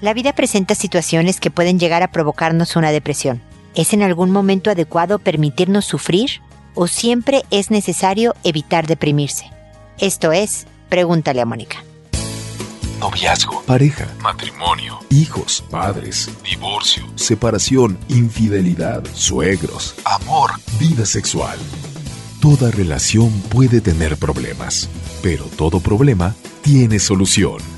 La vida presenta situaciones que pueden llegar a provocarnos una depresión. ¿Es en algún momento adecuado permitirnos sufrir o siempre es necesario evitar deprimirse? Esto es, pregúntale a Mónica. Noviazgo, pareja, matrimonio, hijos, padres, divorcio, separación, infidelidad, suegros, amor, vida sexual. Toda relación puede tener problemas, pero todo problema tiene solución.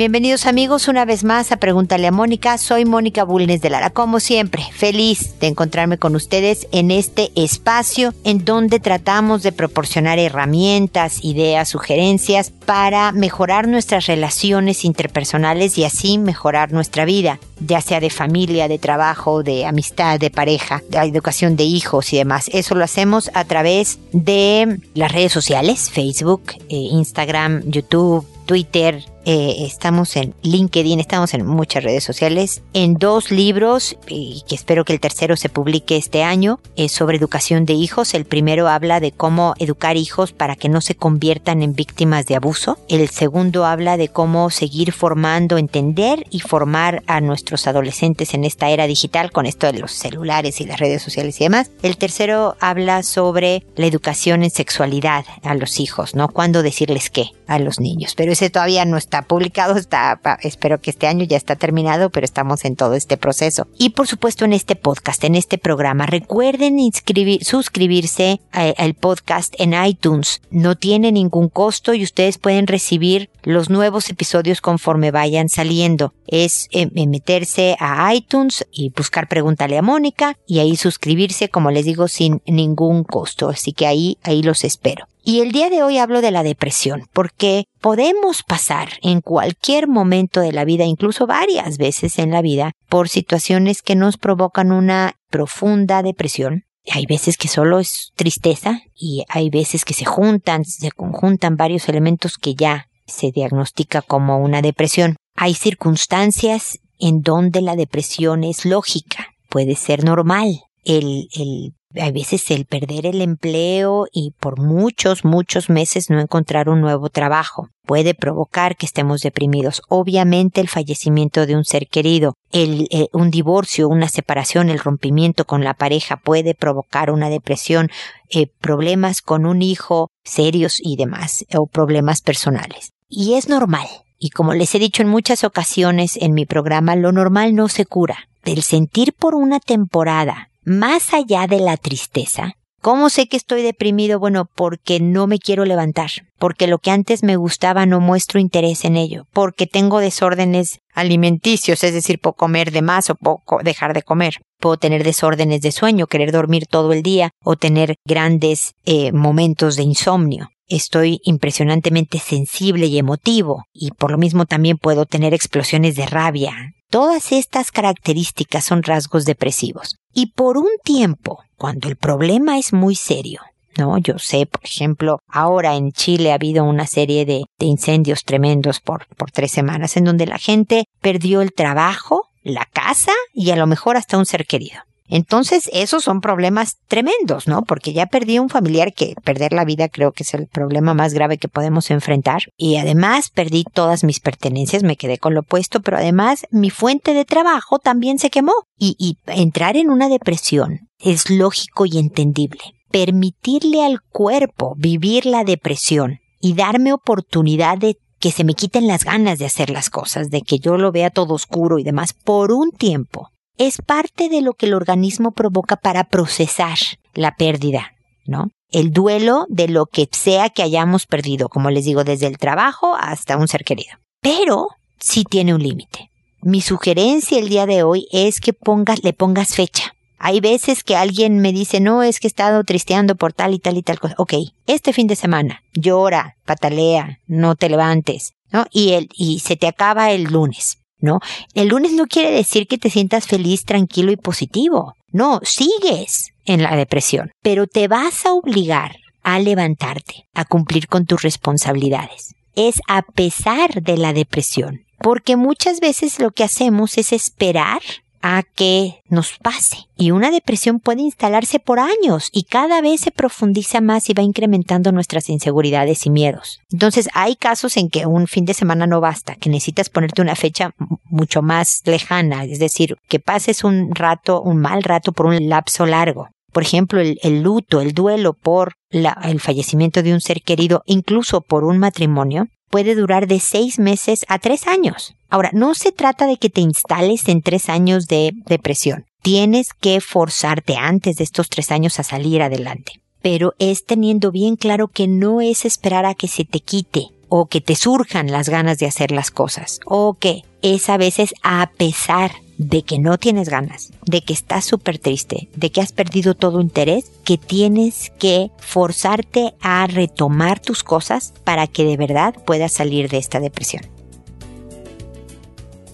Bienvenidos amigos una vez más a Pregúntale a Mónica. Soy Mónica Bulnes de Lara. Como siempre, feliz de encontrarme con ustedes en este espacio en donde tratamos de proporcionar herramientas, ideas, sugerencias para mejorar nuestras relaciones interpersonales y así mejorar nuestra vida, ya sea de familia, de trabajo, de amistad, de pareja, de educación de hijos y demás. Eso lo hacemos a través de las redes sociales, Facebook, eh, Instagram, YouTube, Twitter, eh, estamos en LinkedIn, estamos en muchas redes sociales, en dos libros, y que espero que el tercero se publique este año, es sobre educación de hijos. El primero habla de cómo educar hijos para que no se conviertan en víctimas de abuso. El segundo habla de cómo seguir formando, entender y formar a nuestros adolescentes en esta era digital con esto de los celulares y las redes sociales y demás. El tercero habla sobre la educación en sexualidad a los hijos, ¿no? Cuándo decirles qué a los niños. Pero ese todavía no está publicado, está, espero que este año ya está terminado, pero estamos en todo este proceso. Y por supuesto en este podcast, en este programa, recuerden inscribir, suscribirse al podcast en iTunes. No tiene ningún costo y ustedes pueden recibir los nuevos episodios conforme vayan saliendo. Es eh, meterse a iTunes y buscar Pregúntale a Mónica y ahí suscribirse, como les digo, sin ningún costo. Así que ahí, ahí los espero. Y el día de hoy hablo de la depresión, porque podemos pasar en cualquier momento de la vida, incluso varias veces en la vida, por situaciones que nos provocan una profunda depresión. Hay veces que solo es tristeza y hay veces que se juntan, se conjuntan varios elementos que ya se diagnostica como una depresión. Hay circunstancias en donde la depresión es lógica, puede ser normal. El, el hay veces el perder el empleo y por muchos, muchos meses no encontrar un nuevo trabajo puede provocar que estemos deprimidos. Obviamente el fallecimiento de un ser querido, el, eh, un divorcio, una separación, el rompimiento con la pareja puede provocar una depresión, eh, problemas con un hijo serios y demás, o problemas personales. Y es normal. Y como les he dicho en muchas ocasiones en mi programa, lo normal no se cura. El sentir por una temporada más allá de la tristeza, ¿Cómo sé que estoy deprimido? Bueno, porque no me quiero levantar, porque lo que antes me gustaba no muestro interés en ello, porque tengo desórdenes alimenticios, es decir, puedo comer de más o poco dejar de comer. Puedo tener desórdenes de sueño, querer dormir todo el día o tener grandes eh, momentos de insomnio. Estoy impresionantemente sensible y emotivo y por lo mismo también puedo tener explosiones de rabia, Todas estas características son rasgos depresivos. Y por un tiempo, cuando el problema es muy serio, ¿no? Yo sé, por ejemplo, ahora en Chile ha habido una serie de, incendios tremendos por, por tres semanas en donde la gente perdió el trabajo, la casa y a lo mejor hasta un ser querido. Entonces, esos son problemas tremendos, ¿no? Porque ya perdí un familiar que perder la vida creo que es el problema más grave que podemos enfrentar. Y además perdí todas mis pertenencias, me quedé con lo puesto, pero además mi fuente de trabajo también se quemó. Y, y entrar en una depresión es lógico y entendible. Permitirle al cuerpo vivir la depresión y darme oportunidad de que se me quiten las ganas de hacer las cosas, de que yo lo vea todo oscuro y demás por un tiempo, es parte de lo que el organismo provoca para procesar la pérdida, ¿no? El duelo de lo que sea que hayamos perdido, como les digo, desde el trabajo hasta un ser querido. Pero sí tiene un límite. Mi sugerencia el día de hoy es que pongas, le pongas fecha. Hay veces que alguien me dice, no, es que he estado tristeando por tal y tal y tal cosa. Ok, este fin de semana, llora, patalea, no te levantes, ¿no? Y, el, y se te acaba el lunes. ¿No? El lunes no quiere decir que te sientas feliz, tranquilo y positivo. No, sigues en la depresión, pero te vas a obligar a levantarte, a cumplir con tus responsabilidades. Es a pesar de la depresión. porque muchas veces lo que hacemos es esperar a que nos pase. Y una depresión puede instalarse por años y cada vez se profundiza más y va incrementando nuestras inseguridades y miedos. Entonces hay casos en que un fin de semana no basta, que necesitas ponerte una fecha mucho más lejana, es decir, que pases un rato, un mal rato por un lapso largo. Por ejemplo, el, luto, el duelo por el fallecimiento de un ser querido, incluso por un matrimonio, puede durar de seis meses a tres años. Ahora, no se trata de que te instales en tres años de depresión. Tienes que forzarte antes de estos tres años a salir adelante. Pero es teniendo bien claro que no es esperar a que se te quite o que te surjan las ganas de hacer las cosas o que es a veces a pesar de que no tienes ganas, de que estás súper triste, de que has perdido todo interés, que tienes que forzarte a retomar tus cosas para que de verdad puedas salir de esta depresión.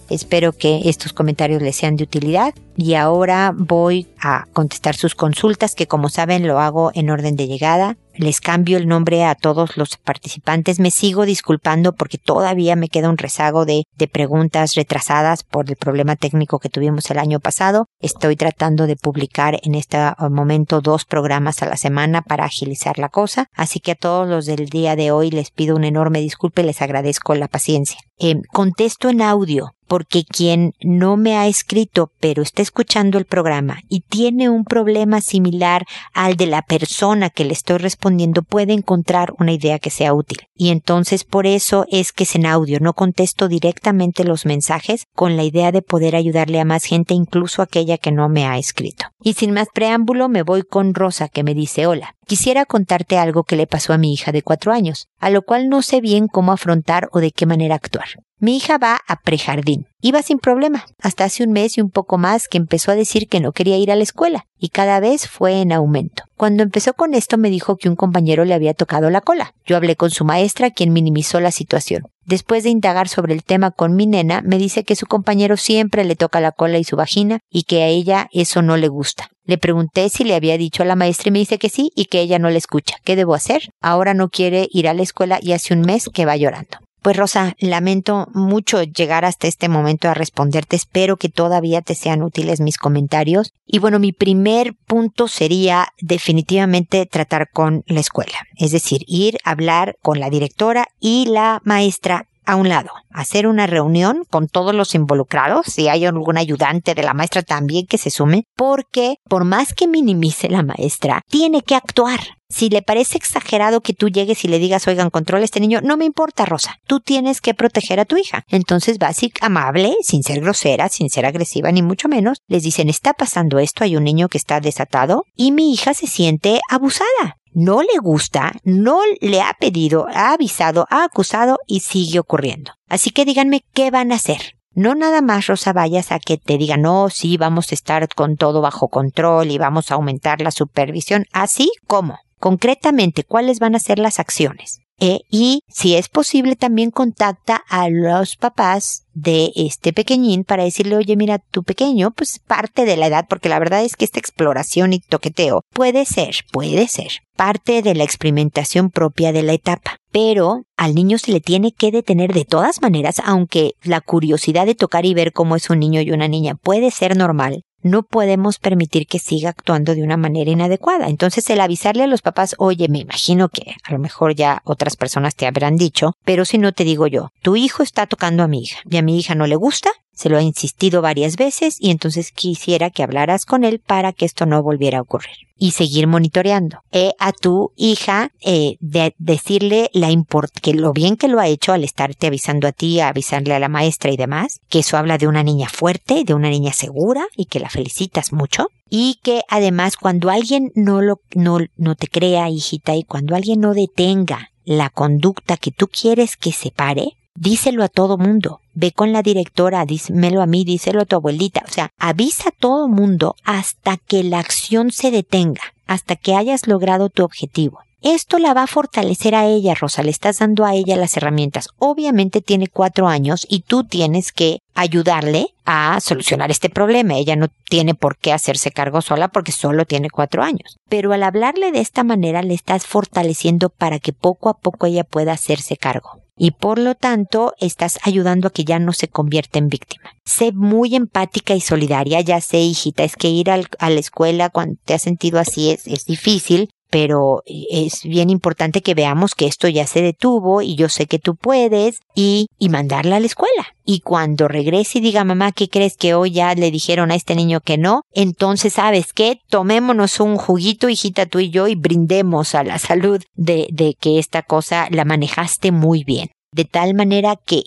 Espero que estos comentarios les sean de utilidad y ahora voy a contestar sus consultas que como saben lo hago en orden de llegada. Les cambio el nombre a todos los participantes. Me sigo disculpando porque todavía me queda un rezago de, de preguntas retrasadas por el problema técnico que tuvimos el año pasado. Estoy tratando de publicar en este momento dos programas a la semana para agilizar la cosa. Así que a todos los del día de hoy les pido una enorme disculpa y les agradezco la paciencia. Eh, contesto en audio porque quien no me ha escrito pero está escuchando el programa y tiene un problema similar al de la persona que le estoy respondiendo puede encontrar una idea que sea útil. Y entonces por eso es que es en audio, no contesto directamente los mensajes con la idea de poder ayudarle a más gente, incluso aquella que no me ha escrito. Y sin más preámbulo me voy con Rosa que me dice hola. Quisiera contarte algo que le pasó a mi hija de cuatro años, a lo cual no sé bien cómo afrontar o de qué manera actuar. Mi hija va a prejardín. Iba sin problema, hasta hace un mes y un poco más que empezó a decir que no quería ir a la escuela, y cada vez fue en aumento. Cuando empezó con esto me dijo que un compañero le había tocado la cola. Yo hablé con su maestra, quien minimizó la situación. Después de indagar sobre el tema con mi nena, me dice que su compañero siempre le toca la cola y su vagina y que a ella eso no le gusta. Le pregunté si le había dicho a la maestra y me dice que sí y que ella no le escucha. ¿Qué debo hacer? Ahora no quiere ir a la escuela y hace un mes que va llorando. Pues Rosa, lamento mucho llegar hasta este momento a responderte. Espero que todavía te sean útiles mis comentarios. Y bueno, mi primer punto sería definitivamente tratar con la escuela. Es decir, ir a hablar con la directora y la maestra a un lado, hacer una reunión con todos los involucrados, si hay algún ayudante de la maestra también que se sume, porque por más que minimice la maestra, tiene que actuar. Si le parece exagerado que tú llegues y le digas, oigan, controla a este niño, no me importa, Rosa. Tú tienes que proteger a tu hija. Entonces, básica, amable, sin ser grosera, sin ser agresiva, ni mucho menos, les dicen, está pasando esto, hay un niño que está desatado y mi hija se siente abusada no le gusta, no le ha pedido, ha avisado, ha acusado y sigue ocurriendo. Así que díganme qué van a hacer. No nada más, Rosa, vayas a que te digan, no, sí, vamos a estar con todo bajo control y vamos a aumentar la supervisión. Así como, concretamente, cuáles van a ser las acciones. Eh, y si es posible también contacta a los papás de este pequeñín para decirle, oye, mira, tu pequeño, pues parte de la edad, porque la verdad es que esta exploración y toqueteo puede ser, puede ser parte de la experimentación propia de la etapa. Pero al niño se le tiene que detener de todas maneras, aunque la curiosidad de tocar y ver cómo es un niño y una niña puede ser normal, no podemos permitir que siga actuando de una manera inadecuada. Entonces, el avisarle a los papás, oye, me imagino que a lo mejor ya otras personas te habrán dicho, pero si no te digo yo, tu hijo está tocando a mi hija y a mi hija no le gusta, se lo ha insistido varias veces y entonces quisiera que hablaras con él para que esto no volviera a ocurrir. Y seguir monitoreando. Eh, a tu hija eh, de decirle la import que lo bien que lo ha hecho al estarte avisando a ti, a avisarle a la maestra y demás, que eso habla de una niña fuerte, de una niña segura y que la felicitas mucho. Y que además cuando alguien no lo, no, no te crea, hijita, y cuando alguien no detenga la conducta que tú quieres que se pare, díselo a todo mundo. Ve con la directora, díselo a mí, díselo a tu abuelita. O sea, avisa a todo mundo hasta que la acción se detenga, hasta que hayas logrado tu objetivo. Esto la va a fortalecer a ella, Rosa, le estás dando a ella las herramientas. Obviamente tiene cuatro años y tú tienes que ayudarle a solucionar este problema. Ella no tiene por qué hacerse cargo sola porque solo tiene cuatro años. Pero al hablarle de esta manera le estás fortaleciendo para que poco a poco ella pueda hacerse cargo y por lo tanto estás ayudando a que ya no se convierta en víctima. Sé muy empática y solidaria, ya sé, hijita, es que ir a la escuela cuando te has sentido así es, es difícil, pero es bien importante que veamos que esto ya se detuvo y yo sé que tú puedes y, y mandarla a la escuela. Y cuando regrese y diga mamá, ¿qué crees que hoy ya le dijeron a este niño que no? Entonces, ¿sabes qué? Tomémonos un juguito, hijita, tú y yo, y brindemos a la salud de, de que esta cosa la manejaste muy bien. De tal manera que,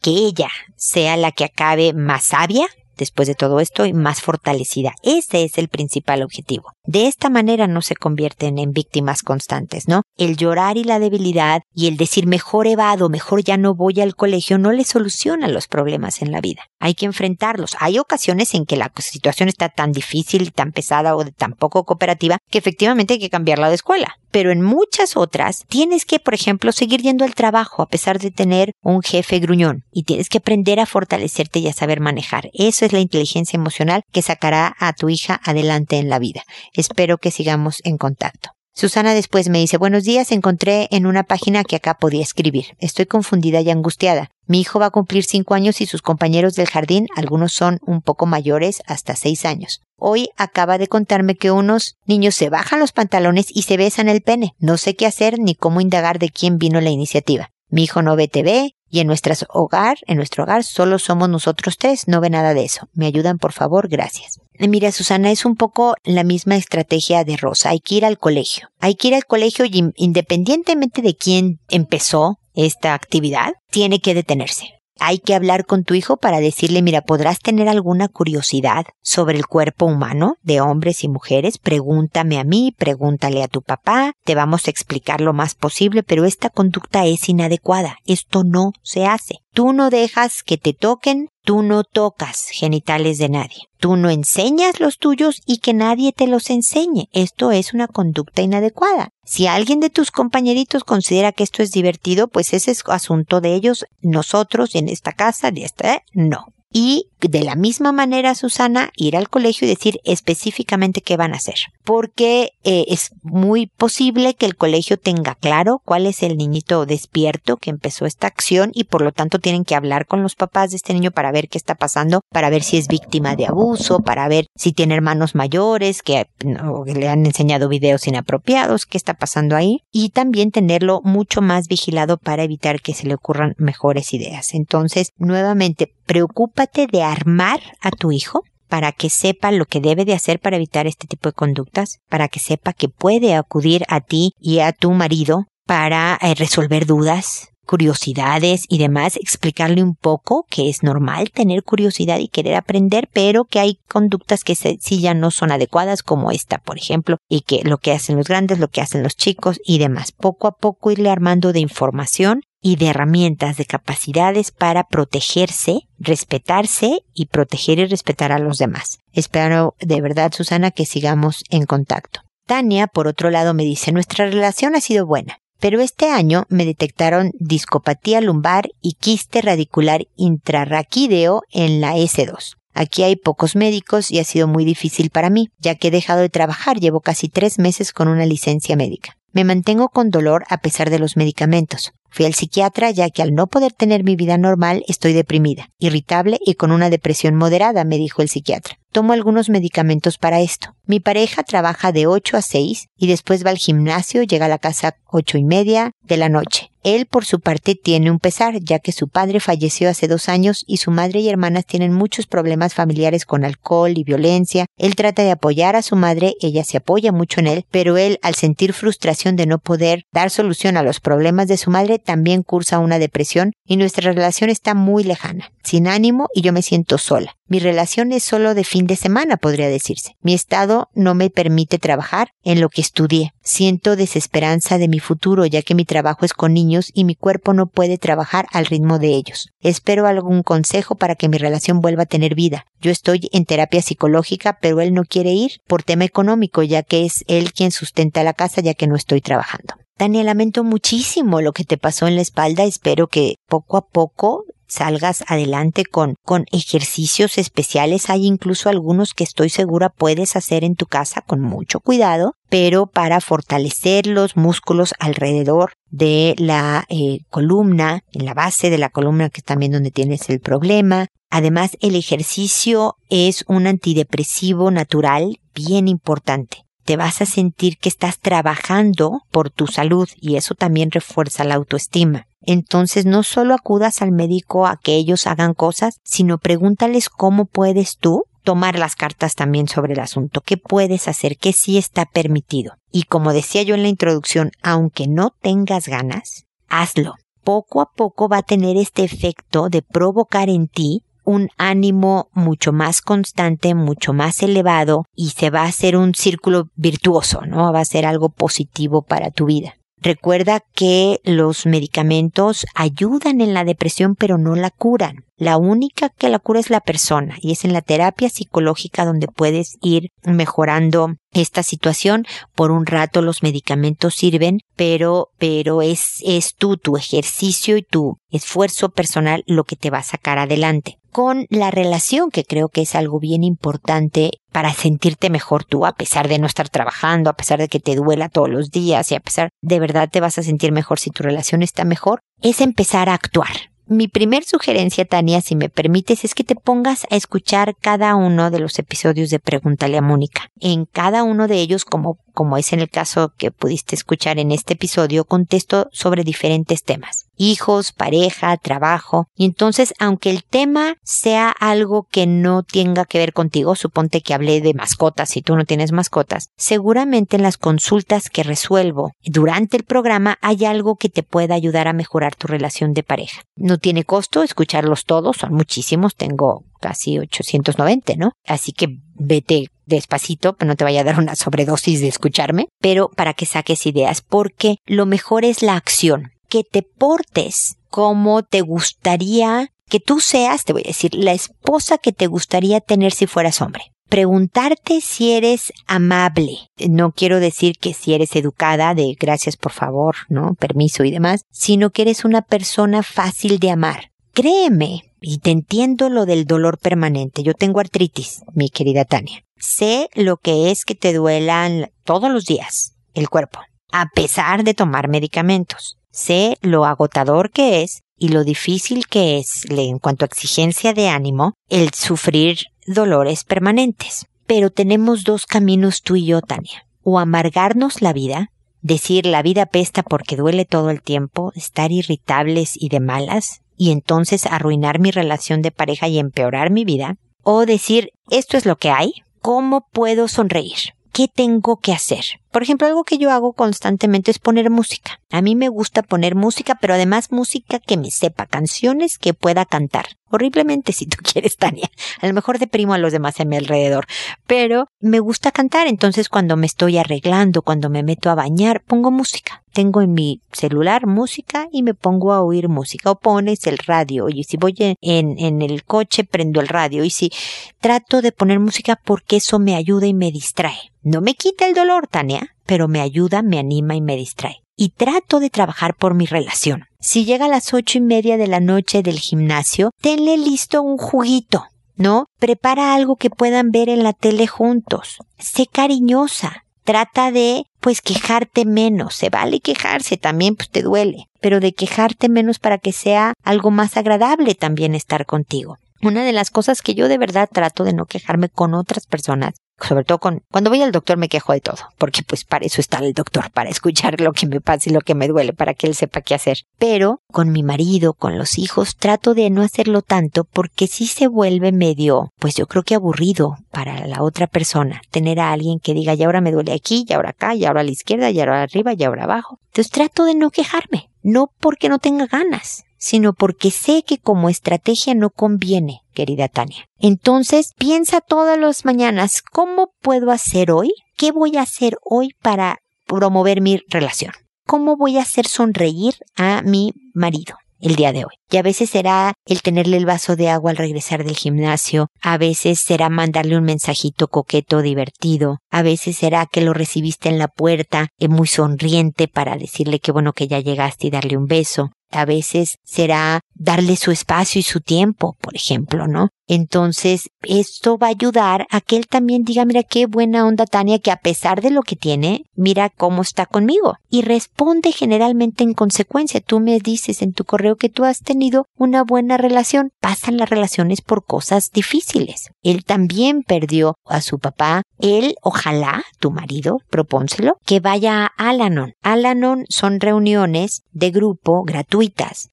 que ella sea la que acabe más sabia después de todo esto y más fortalecida. Ese es el principal objetivo. De esta manera no se convierten en víctimas constantes, ¿no? El llorar y la debilidad y el decir mejor evado, mejor ya no voy al colegio no le soluciona los problemas en la vida. Hay que enfrentarlos. Hay ocasiones en que la situación está tan difícil, tan pesada o tan poco cooperativa que efectivamente hay que cambiarla de escuela. Pero en muchas otras tienes que, por ejemplo, seguir yendo al trabajo a pesar de tener un jefe gruñón y tienes que aprender a fortalecerte y a saber manejar. Eso es la inteligencia emocional que sacará a tu hija adelante en la vida. Espero que sigamos en contacto. Susana después me dice, buenos días, encontré en una página que acá podía escribir. Estoy confundida y angustiada. Mi hijo va a cumplir cinco años y sus compañeros del jardín, algunos son un poco mayores, hasta seis años. Hoy acaba de contarme que unos niños se bajan los pantalones y se besan el pene. No sé qué hacer ni cómo indagar de quién vino la iniciativa. Mi hijo no ve TV y en nuestro hogar, en nuestro hogar solo somos nosotros tres, no ve nada de eso. Me ayudan, por favor, gracias. Mira, Susana, es un poco la misma estrategia de Rosa. Hay que ir al colegio. Hay que ir al colegio y independientemente de quién empezó esta actividad, tiene que detenerse. Hay que hablar con tu hijo para decirle, mira, ¿podrás tener alguna curiosidad sobre el cuerpo humano de hombres y mujeres? Pregúntame a mí, pregúntale a tu papá, te vamos a explicar lo más posible, pero esta conducta es inadecuada. Esto no se hace. Tú no dejas que te toquen, tú no tocas genitales de nadie. Tú no enseñas los tuyos y que nadie te los enseñe. Esto es una conducta inadecuada. Si alguien de tus compañeritos considera que esto es divertido, pues ese es asunto de ellos. Nosotros en esta casa, de esta, no y de la misma manera, Susana, ir al colegio y decir específicamente qué van a hacer. Porque eh, es muy posible que el colegio tenga claro cuál es el niñito despierto que empezó esta acción y por lo tanto tienen que hablar con los papás de este niño para ver qué está pasando, para ver si es víctima de abuso, para ver si tiene hermanos mayores que, que le han enseñado videos inapropiados, qué está pasando ahí y también tenerlo mucho más vigilado para evitar que se le ocurran mejores ideas. Entonces, nuevamente, preocúpate de armar a tu hijo para que sepa lo que debe de hacer para evitar este tipo de conductas, para que sepa que puede acudir a ti y a tu marido para eh, resolver dudas, curiosidades y demás, explicarle un poco que es normal tener curiosidad y querer aprender, pero que hay conductas que sí ya no son adecuadas, como esta, por ejemplo, y que lo que hacen los grandes, lo que hacen los chicos y demás. Poco a poco irle armando de información y de herramientas, de capacidades para protegerse, respetarse y proteger y respetar a los demás. Espero de verdad, Susana, que sigamos en contacto. Tania, por otro lado, me dice, nuestra relación ha sido buena, pero este año me detectaron discopatía lumbar y quiste radicular intrarraquídeo en la S2. Aquí hay pocos médicos y ha sido muy difícil para mí, ya que he dejado de trabajar, llevo casi tres meses con una licencia médica. Me mantengo con dolor a pesar de los medicamentos. Fui al psiquiatra ya que al no poder tener mi vida normal estoy deprimida, irritable y con una depresión moderada, me dijo el psiquiatra. Tomo algunos medicamentos para esto. Mi pareja trabaja de 8 a 6 y después va al gimnasio, llega a la casa ocho y media de la noche. Él, por su parte, tiene un pesar, ya que su padre falleció hace dos años y su madre y hermanas tienen muchos problemas familiares con alcohol y violencia. Él trata de apoyar a su madre, ella se apoya mucho en él, pero él, al sentir frustración de no poder dar solución a los problemas de su madre, también cursa una depresión y nuestra relación está muy lejana, sin ánimo y yo me siento sola. Mi relación es solo de fin de semana, podría decirse. Mi estado no me permite trabajar en lo que estudié. Siento desesperanza de mi futuro ya que mi trabajo es con niños y mi cuerpo no puede trabajar al ritmo de ellos. Espero algún consejo para que mi relación vuelva a tener vida. Yo estoy en terapia psicológica, pero él no quiere ir por tema económico, ya que es él quien sustenta la casa ya que no estoy trabajando. Tania, lamento muchísimo lo que te pasó en la espalda. Espero que poco a poco salgas adelante con, con ejercicios especiales. Hay incluso algunos que estoy segura puedes hacer en tu casa con mucho cuidado, pero para fortalecer los músculos alrededor de la eh, columna, en la base de la columna que es también donde tienes el problema. Además, el ejercicio es un antidepresivo natural bien importante te vas a sentir que estás trabajando por tu salud y eso también refuerza la autoestima. Entonces no solo acudas al médico a que ellos hagan cosas, sino pregúntales cómo puedes tú tomar las cartas también sobre el asunto, qué puedes hacer, qué sí está permitido. Y como decía yo en la introducción, aunque no tengas ganas, hazlo. Poco a poco va a tener este efecto de provocar en ti un ánimo mucho más constante, mucho más elevado y se va a hacer un círculo virtuoso, ¿no? Va a ser algo positivo para tu vida. Recuerda que los medicamentos ayudan en la depresión pero no la curan. La única que la cura es la persona y es en la terapia psicológica donde puedes ir mejorando esta situación. Por un rato los medicamentos sirven, pero, pero es, es tú, tu ejercicio y tu esfuerzo personal lo que te va a sacar adelante. Con la relación, que creo que es algo bien importante para sentirte mejor tú, a pesar de no estar trabajando, a pesar de que te duela todos los días y a pesar de verdad te vas a sentir mejor si tu relación está mejor, es empezar a actuar mi primer sugerencia, Tania, si me permites, es que te pongas a escuchar cada uno de los episodios de Pregúntale a Mónica. En cada uno de ellos, como, como es en el caso que pudiste escuchar en este episodio, contesto sobre diferentes temas hijos, pareja, trabajo. Y entonces, aunque el tema sea algo que no tenga que ver contigo, suponte que hablé de mascotas si tú no tienes mascotas, seguramente en las consultas que resuelvo durante el programa hay algo que te pueda ayudar a mejorar tu relación de pareja. Tiene costo escucharlos todos, son muchísimos, tengo casi 890, ¿no? Así que vete despacito, no te vaya a dar una sobredosis de escucharme, pero para que saques ideas, porque lo mejor es la acción que te portes como te gustaría que tú seas, te voy a decir, la esposa que te gustaría tener si fueras hombre. Preguntarte si eres amable. No quiero decir que si eres educada de gracias por favor, ¿no? Permiso y demás, sino que eres una persona fácil de amar. Créeme, y te entiendo lo del dolor permanente. Yo tengo artritis, mi querida Tania. Sé lo que es que te duelan todos los días el cuerpo, a pesar de tomar medicamentos. Sé lo agotador que es y lo difícil que es, en cuanto a exigencia de ánimo, el sufrir dolores permanentes. Pero tenemos dos caminos tú y yo, Tania. O amargarnos la vida, decir la vida pesta porque duele todo el tiempo, estar irritables y de malas, y entonces arruinar mi relación de pareja y empeorar mi vida, o decir esto es lo que hay, ¿cómo puedo sonreír? ¿Qué tengo que hacer? Por ejemplo, algo que yo hago constantemente es poner música. A mí me gusta poner música, pero además música que me sepa, canciones que pueda cantar. Horriblemente si tú quieres, Tania. A lo mejor deprimo a los demás a mi alrededor, pero me gusta cantar. Entonces cuando me estoy arreglando, cuando me meto a bañar, pongo música. Tengo en mi celular música y me pongo a oír música o pones el radio y si voy en, en el coche prendo el radio y si trato de poner música porque eso me ayuda y me distrae. No me quita el dolor, Tania, pero me ayuda, me anima y me distrae. Y trato de trabajar por mi relación. Si llega a las ocho y media de la noche del gimnasio, tenle listo un juguito, ¿no? Prepara algo que puedan ver en la tele juntos. Sé cariñosa. Trata de, pues, quejarte menos. Se vale quejarse, también pues te duele. Pero de quejarte menos para que sea algo más agradable también estar contigo. Una de las cosas que yo de verdad trato de no quejarme con otras personas sobre todo con, cuando voy al doctor me quejo de todo, porque pues para eso está el doctor, para escuchar lo que me pasa y lo que me duele, para que él sepa qué hacer. Pero con mi marido, con los hijos, trato de no hacerlo tanto porque sí se vuelve medio, pues yo creo que aburrido para la otra persona, tener a alguien que diga, y ahora me duele aquí, y ahora acá, y ahora a la izquierda, y ahora arriba, y ahora abajo. Entonces trato de no quejarme, no porque no tenga ganas, sino porque sé que como estrategia no conviene, querida Tania. Entonces, piensa todas las mañanas, ¿cómo puedo hacer hoy? ¿Qué voy a hacer hoy para promover mi relación. ¿Cómo voy a hacer sonreír a mi marido? el día de hoy. Y a veces será el tenerle el vaso de agua al regresar del gimnasio, a veces será mandarle un mensajito coqueto divertido, a veces será que lo recibiste en la puerta, es muy sonriente para decirle que bueno que ya llegaste y darle un beso, a veces será darle su espacio y su tiempo, por ejemplo, ¿no? Entonces, esto va a ayudar a que él también diga, mira qué buena onda Tania, que a pesar de lo que tiene, mira cómo está conmigo. Y responde generalmente en consecuencia. Tú me dices en tu correo que tú has tenido una buena relación. Pasan las relaciones por cosas difíciles. Él también perdió a su papá. Él, ojalá, tu marido, propónselo, que vaya a Alanon. Alanon son reuniones de grupo gratuitas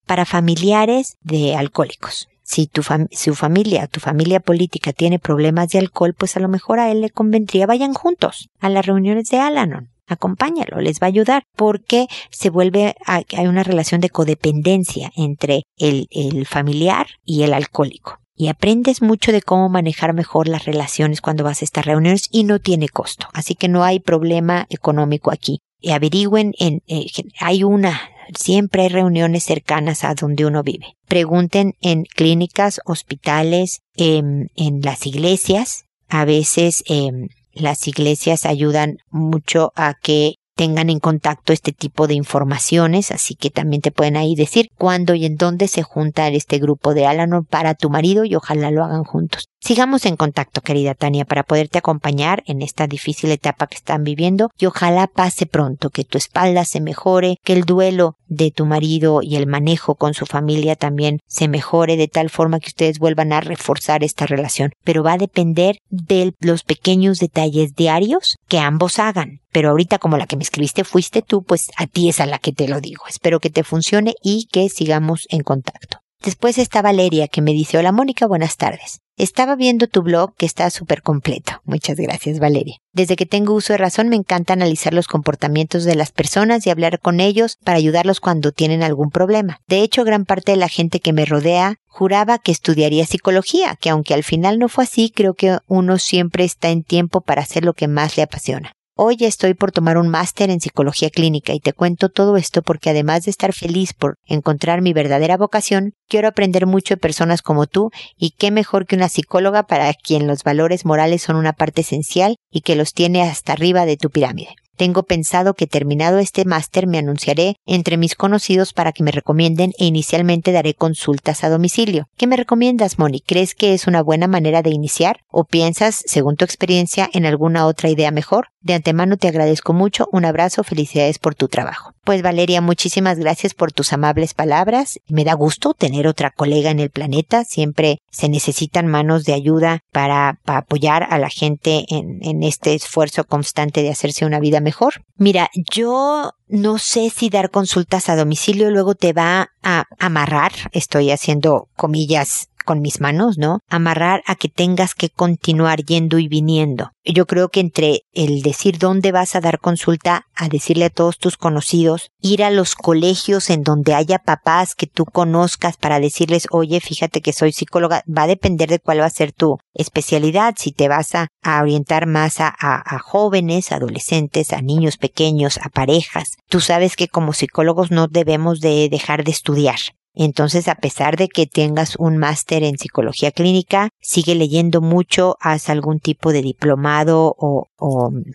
para familiares de alcohólicos si tu su familia, tu familia política tiene problemas de alcohol, pues a lo mejor a él le convendría vayan juntos a las reuniones de Alanon. Acompáñalo, les va a ayudar porque se vuelve, hay una relación de codependencia entre el, el familiar y el alcohólico y aprendes mucho de cómo manejar mejor las relaciones cuando vas a estas reuniones y no tiene costo. Así que no hay problema económico aquí. Y averigüen en, eh, hay una Siempre hay reuniones cercanas a donde uno vive. Pregunten en clínicas, hospitales, em, en las iglesias. A veces em, las iglesias ayudan mucho a que tengan en contacto este tipo de informaciones, así que también te pueden ahí decir cuándo y en dónde se junta este grupo de Alanor para tu marido y ojalá lo hagan juntos. Sigamos en contacto, querida Tania, para poderte acompañar en esta difícil etapa que están viviendo y ojalá pase pronto, que tu espalda se mejore, que el duelo de tu marido y el manejo con su familia también se mejore de tal forma que ustedes vuelvan a reforzar esta relación. Pero va a depender de los pequeños detalles diarios que ambos hagan. Pero ahorita como la que me escribiste fuiste tú, pues a ti es a la que te lo digo. Espero que te funcione y que sigamos en contacto. Después está Valeria que me dice, hola Mónica, buenas tardes. Estaba viendo tu blog que está súper completo. Muchas gracias, Valeria. Desde que tengo uso de razón me encanta analizar los comportamientos de las personas y hablar con ellos para ayudarlos cuando tienen algún problema. De hecho, gran parte de la gente que me rodea juraba que estudiaría psicología, que aunque al final no fue así, creo que uno siempre está en tiempo para hacer lo que más le apasiona. Hoy estoy por tomar un máster en psicología clínica y te cuento todo esto porque además de estar feliz por encontrar mi verdadera vocación, quiero aprender mucho de personas como tú y qué mejor que una psicóloga para quien los valores morales son una parte esencial y que los tiene hasta arriba de tu pirámide. Tengo pensado que terminado este máster me anunciaré entre mis conocidos para que me recomienden e inicialmente daré consultas a domicilio. ¿Qué me recomiendas, Moni? ¿Crees que es una buena manera de iniciar? ¿O piensas, según tu experiencia, en alguna otra idea mejor? De antemano te agradezco mucho, un abrazo, felicidades por tu trabajo. Pues Valeria, muchísimas gracias por tus amables palabras. Me da gusto tener otra colega en el planeta. Siempre se necesitan manos de ayuda para, apoyar a la gente en, en este esfuerzo constante de hacerse una vida mejor. Mira, yo no sé si dar consultas a domicilio luego te va a amarrar, estoy haciendo comillas con mis manos, ¿no? Amarrar a que tengas que continuar yendo y viniendo. Yo creo que entre el decir dónde vas a dar consulta, a decirle a todos tus conocidos, ir a los colegios en donde haya papás que tú conozcas para decirles, oye, fíjate que soy psicóloga, va a depender de cuál va a ser tu especialidad, si te vas a, orientar más a, a jóvenes, adolescentes, a niños pequeños, a parejas. Tú sabes que como psicólogos no debemos de dejar de estudiar. Entonces, a pesar de que tengas un máster en psicología clínica, sigue leyendo mucho, haz algún tipo de diplomado o,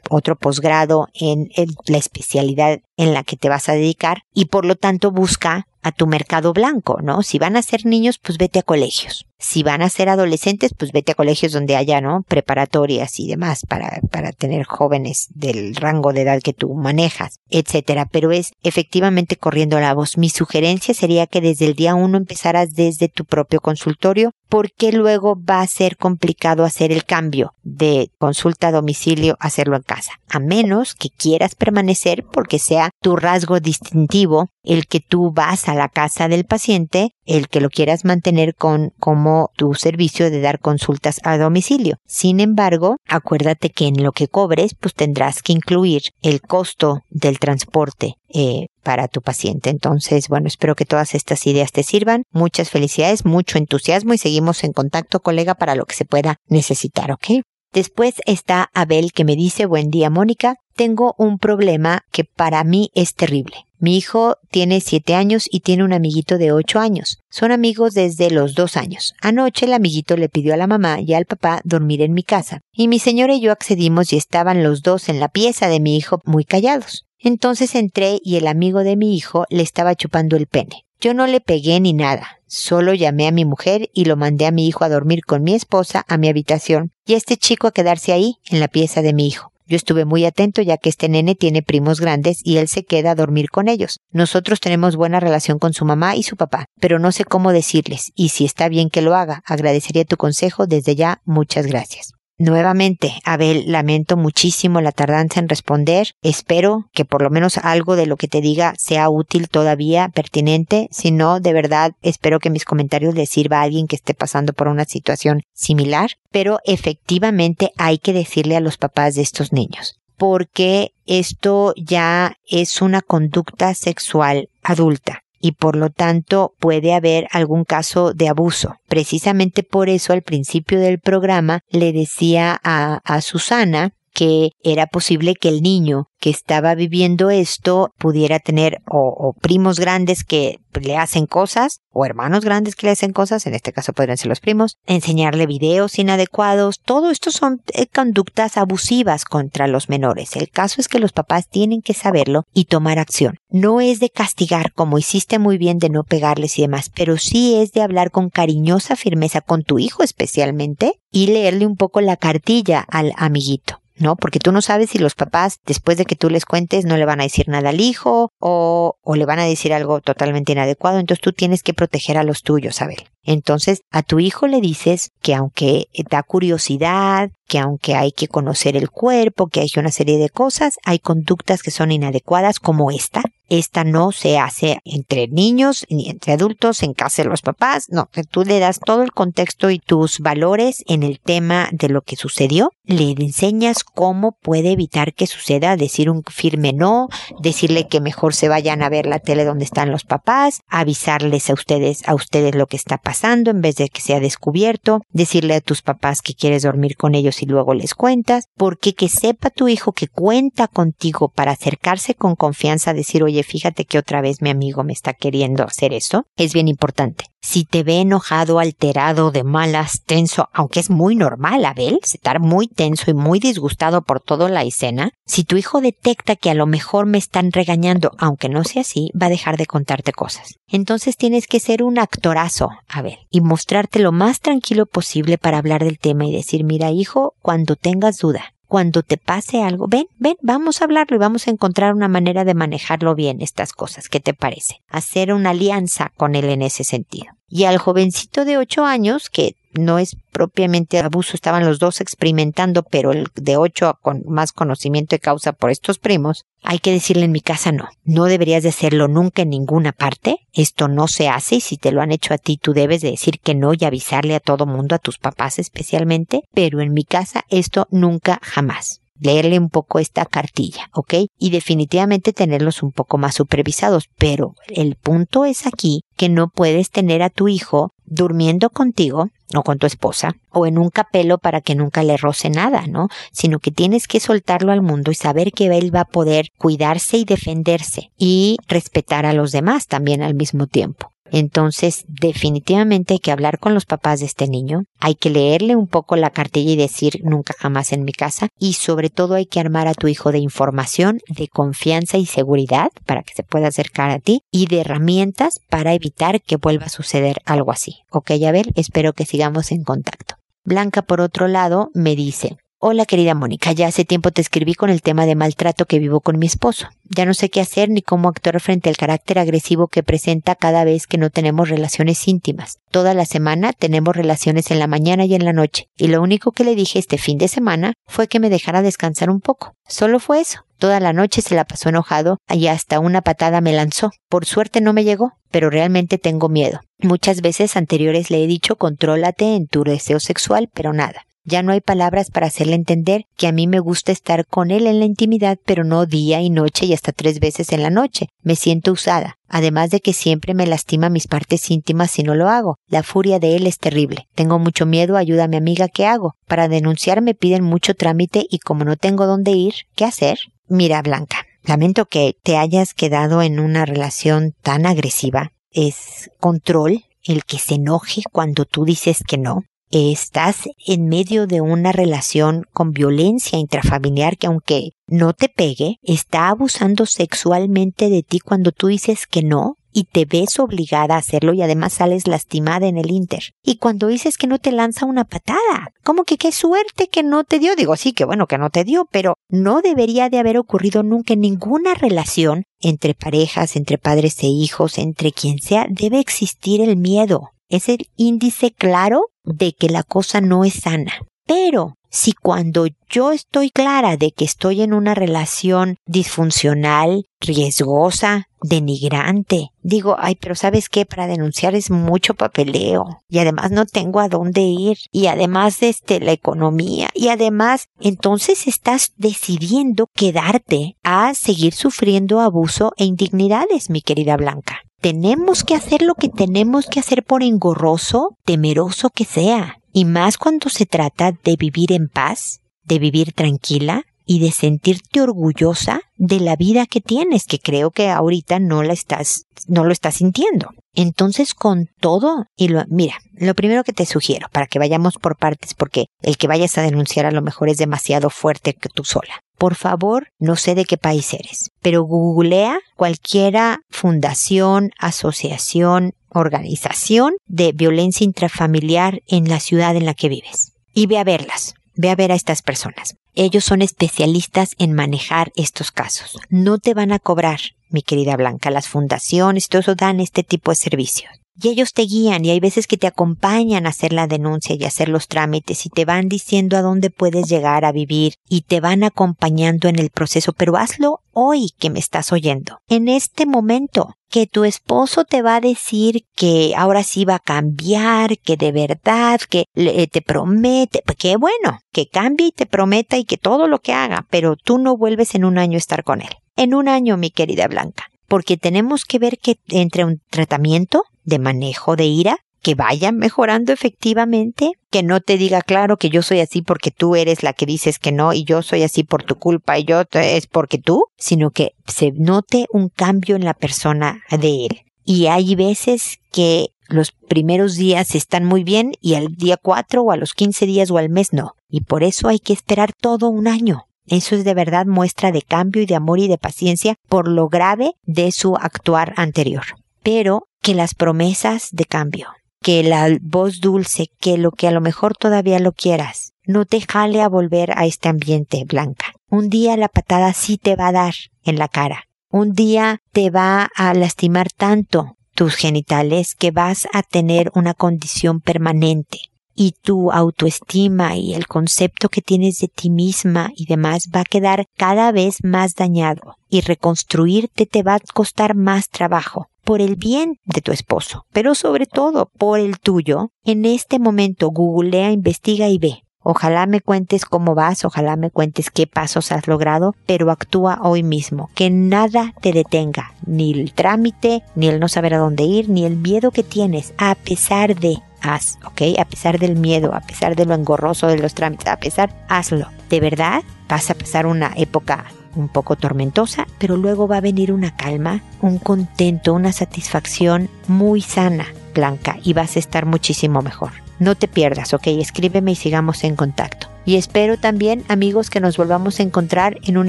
otro posgrado en la especialidad en la que te vas a dedicar y por lo tanto busca a tu mercado blanco, ¿no? Si van a ser niños, pues vete a colegios. Si van a ser adolescentes, pues vete a colegios donde haya, ¿no? Preparatorias y demás para, para tener jóvenes del rango de edad que tú manejas, etcétera. Pero es efectivamente corriendo la voz. Mi sugerencia sería que desde el día uno empezaras desde tu propio consultorio, porque luego va a ser complicado hacer el cambio de consulta a domicilio a hacerlo en casa. A menos que quieras permanecer porque sea tu rasgo distintivo el que tú vas a la casa del paciente, el que lo quieras mantener con como tu servicio de dar consultas a domicilio. Sin embargo, acuérdate que en lo que cobres, pues tendrás que incluir el costo del transporte eh, para tu paciente. Entonces, bueno, espero que todas estas ideas te sirvan. Muchas felicidades, mucho entusiasmo y seguimos en contacto, colega, para lo que se pueda necesitar, ¿ok? Después está Abel que me dice, buen día Mónica, tengo un problema que para mí es terrible. Mi hijo tiene siete años y tiene un amiguito de ocho años. Son amigos desde los dos años. Anoche el amiguito le pidió a la mamá y al papá dormir en mi casa, y mi señora y yo accedimos y estaban los dos en la pieza de mi hijo muy callados. Entonces entré y el amigo de mi hijo le estaba chupando el pene. Yo no le pegué ni nada, solo llamé a mi mujer y lo mandé a mi hijo a dormir con mi esposa a mi habitación y a este chico a quedarse ahí, en la pieza de mi hijo. Yo estuve muy atento ya que este nene tiene primos grandes y él se queda a dormir con ellos. Nosotros tenemos buena relación con su mamá y su papá, pero no sé cómo decirles, y si está bien que lo haga, agradecería tu consejo desde ya. Muchas gracias. Nuevamente, Abel, lamento muchísimo la tardanza en responder. Espero que por lo menos algo de lo que te diga sea útil todavía, pertinente. Si no, de verdad, espero que mis comentarios le sirva a alguien que esté pasando por una situación similar. Pero efectivamente hay que decirle a los papás de estos niños porque esto ya es una conducta sexual adulta y por lo tanto puede haber algún caso de abuso. Precisamente por eso al principio del programa le decía a, Susana que era posible que el niño que estaba viviendo esto pudiera tener o, primos grandes que le hacen cosas o hermanos grandes que le hacen cosas, en este caso podrían ser los primos, enseñarle videos inadecuados, todo esto son eh, conductas abusivas contra los menores. El caso es que los papás tienen que saberlo y tomar acción. No es de castigar como hiciste muy bien de no pegarles y demás, pero sí es de hablar con cariñosa firmeza con tu hijo especialmente y leerle un poco la cartilla al amiguito. ¿No? Porque tú no sabes si los papás, después de que tú les cuentes, no le van a decir nada al hijo o, o le van a decir algo totalmente inadecuado. Entonces tú tienes que proteger a los tuyos, Abel. Entonces a tu hijo le dices que aunque da curiosidad, que aunque hay que conocer el cuerpo, que hay una serie de cosas, hay conductas que son inadecuadas como esta. Esta no se hace entre niños ni entre adultos en casa de los papás. No, tú le das todo el contexto y tus valores en el tema de lo que sucedió. Le enseñas cómo puede evitar que suceda, decir un firme no, decirle que mejor se vayan a ver la tele donde están los papás, avisarles a ustedes, a ustedes lo que está pasando en vez de que sea descubierto, decirle a tus papás que quieres dormir con ellos y luego les cuentas, porque que sepa tu hijo que cuenta contigo para acercarse con confianza a decir, oye, fíjate que otra vez mi amigo me está queriendo hacer eso, es bien importante. Si te ve enojado, alterado, de malas, tenso, aunque es muy normal, Abel, estar muy tenso y muy disgustado por toda la escena, si tu hijo detecta que a lo mejor me están regañando, aunque no sea así, va a dejar de contarte cosas. Entonces tienes que ser un actorazo, Abel, y mostrarte lo más tranquilo posible para hablar del tema y decir, mira hijo, cuando tengas duda, cuando te pase algo, ven, ven, vamos a hablarlo y vamos a encontrar una manera de manejarlo bien, estas cosas. ¿Qué te parece? Hacer una alianza con él en ese sentido. Y al jovencito de ocho años, que no es propiamente abuso, estaban los dos experimentando, pero el de ocho con más conocimiento de causa por estos primos, hay que decirle en mi casa no, no deberías de hacerlo nunca en ninguna parte, esto no se hace y si te lo han hecho a ti tú debes de decir que no y avisarle a todo mundo, a tus papás especialmente, pero en mi casa esto nunca jamás leerle un poco esta cartilla, ¿ok? Y definitivamente tenerlos un poco más supervisados. Pero el punto es aquí que no puedes tener a tu hijo durmiendo contigo o con tu esposa o en un capelo para que nunca le roce nada, ¿no? Sino que tienes que soltarlo al mundo y saber que él va a poder cuidarse y defenderse y respetar a los demás también al mismo tiempo. Entonces, definitivamente hay que hablar con los papás de este niño, hay que leerle un poco la cartilla y decir nunca jamás en mi casa y sobre todo hay que armar a tu hijo de información, de confianza y seguridad para que se pueda acercar a ti y de herramientas para evitar que vuelva a suceder algo así. Ok, Abel, espero que sigamos en contacto. Blanca, por otro lado, me dice, Hola querida Mónica, ya hace tiempo te escribí con el tema de maltrato que vivo con mi esposo. Ya no sé qué hacer ni cómo actuar frente al carácter agresivo que presenta cada vez que no tenemos relaciones íntimas. Toda la semana tenemos relaciones en la mañana y en la noche, y lo único que le dije este fin de semana fue que me dejara descansar un poco. Solo fue eso. Toda la noche se la pasó enojado y hasta una patada me lanzó. Por suerte no me llegó, pero realmente tengo miedo. Muchas veces anteriores le he dicho contrólate en tu deseo sexual, pero nada. Ya no hay palabras para hacerle entender que a mí me gusta estar con él en la intimidad, pero no día y noche y hasta tres veces en la noche. Me siento usada. Además de que siempre me lastima mis partes íntimas si no lo hago. La furia de él es terrible. Tengo mucho miedo, ayúdame amiga, ¿qué hago? Para denunciar me piden mucho trámite y como no tengo dónde ir, ¿qué hacer? Mira, Blanca, lamento que te hayas quedado en una relación tan agresiva. Es control el que se enoje cuando tú dices que no. Estás en medio de una relación con violencia intrafamiliar que aunque no te pegue, está abusando sexualmente de ti cuando tú dices que no y te ves obligada a hacerlo y además sales lastimada en el Inter. Y cuando dices que no te lanza una patada, como que qué suerte que no te dio. Digo, sí, que bueno que no te dio, pero no debería de haber ocurrido nunca en ninguna relación entre parejas, entre padres e hijos, entre quien sea, debe existir el miedo. Es el índice claro de que la cosa no es sana. Pero si cuando yo estoy clara de que estoy en una relación disfuncional, riesgosa, denigrante, digo, ay, pero sabes qué, para denunciar es mucho papeleo y además no tengo a dónde ir y además este la economía y además entonces estás decidiendo quedarte a seguir sufriendo abuso e indignidades, mi querida Blanca. Tenemos que hacer lo que tenemos que hacer por engorroso, temeroso que sea y más cuando se trata de vivir en paz, de vivir tranquila y de sentirte orgullosa de la vida que tienes, que creo que ahorita no la estás, no lo estás sintiendo. Entonces, con todo, y lo, mira, lo primero que te sugiero, para que vayamos por partes, porque el que vayas a denunciar a lo mejor es demasiado fuerte que tú sola. Por favor, no sé de qué país eres, pero googlea cualquiera fundación, asociación, organización de violencia intrafamiliar en la ciudad en la que vives. Y ve a verlas, ve a ver a estas personas. Ellos son especialistas en manejar estos casos. No te van a cobrar, mi querida Blanca. Las fundaciones, todo eso dan este tipo de servicios. Y ellos te guían y hay veces que te acompañan a hacer la denuncia y a hacer los trámites y te van diciendo a dónde puedes llegar a vivir y te van acompañando en el proceso, pero hazlo hoy que me estás oyendo, en este momento, que tu esposo te va a decir que ahora sí va a cambiar, que de verdad, que te promete, pues que bueno, que cambie y te prometa y que todo lo que haga, pero tú no vuelves en un año a estar con él. En un año, mi querida Blanca, porque tenemos que ver que entre un tratamiento de manejo de ira, que vaya mejorando efectivamente, que no te diga claro que yo soy así porque tú eres la que dices que no y yo soy así por tu culpa y yo es porque tú, sino que se note un cambio en la persona de él. Y hay veces que los primeros días están muy bien y al día cuatro o a los quince días o al mes no. Y por eso hay que esperar todo un año. Eso es de verdad muestra de cambio y de amor y de paciencia por lo grave de su actuar anterior. Pero que las promesas de cambio, que la voz dulce, que lo que a lo mejor todavía lo quieras, no te jale a volver a este ambiente blanca. Un día la patada sí te va a dar en la cara. Un día te va a lastimar tanto tus genitales que vas a tener una condición permanente y tu autoestima y el concepto que tienes de ti misma y demás va a quedar cada vez más dañado y reconstruirte te va a costar más trabajo por el bien de tu esposo, pero sobre todo por el tuyo, en este momento googlea, investiga y ve. Ojalá me cuentes cómo vas, ojalá me cuentes qué pasos has logrado, pero actúa hoy mismo, que nada te detenga, ni el trámite, ni el no saber a dónde ir, ni el miedo que tienes, a pesar de, haz, ¿ok? A pesar del miedo, a pesar de lo engorroso de los trámites, a pesar, hazlo. De verdad, vas a pasar una época un poco tormentosa, pero luego va a venir una calma, un contento, una satisfacción muy sana, Blanca, y vas a estar muchísimo mejor. No te pierdas, ok, escríbeme y sigamos en contacto. Y espero también, amigos, que nos volvamos a encontrar en un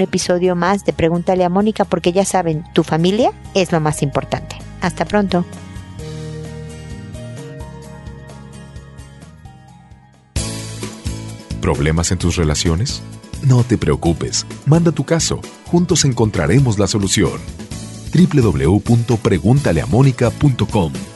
episodio más de Pregúntale a Mónica, porque ya saben, tu familia es lo más importante. Hasta pronto. ¿Problemas en tus relaciones? No te preocupes, manda tu caso, juntos encontraremos la solución. www.preguntaleamónica.com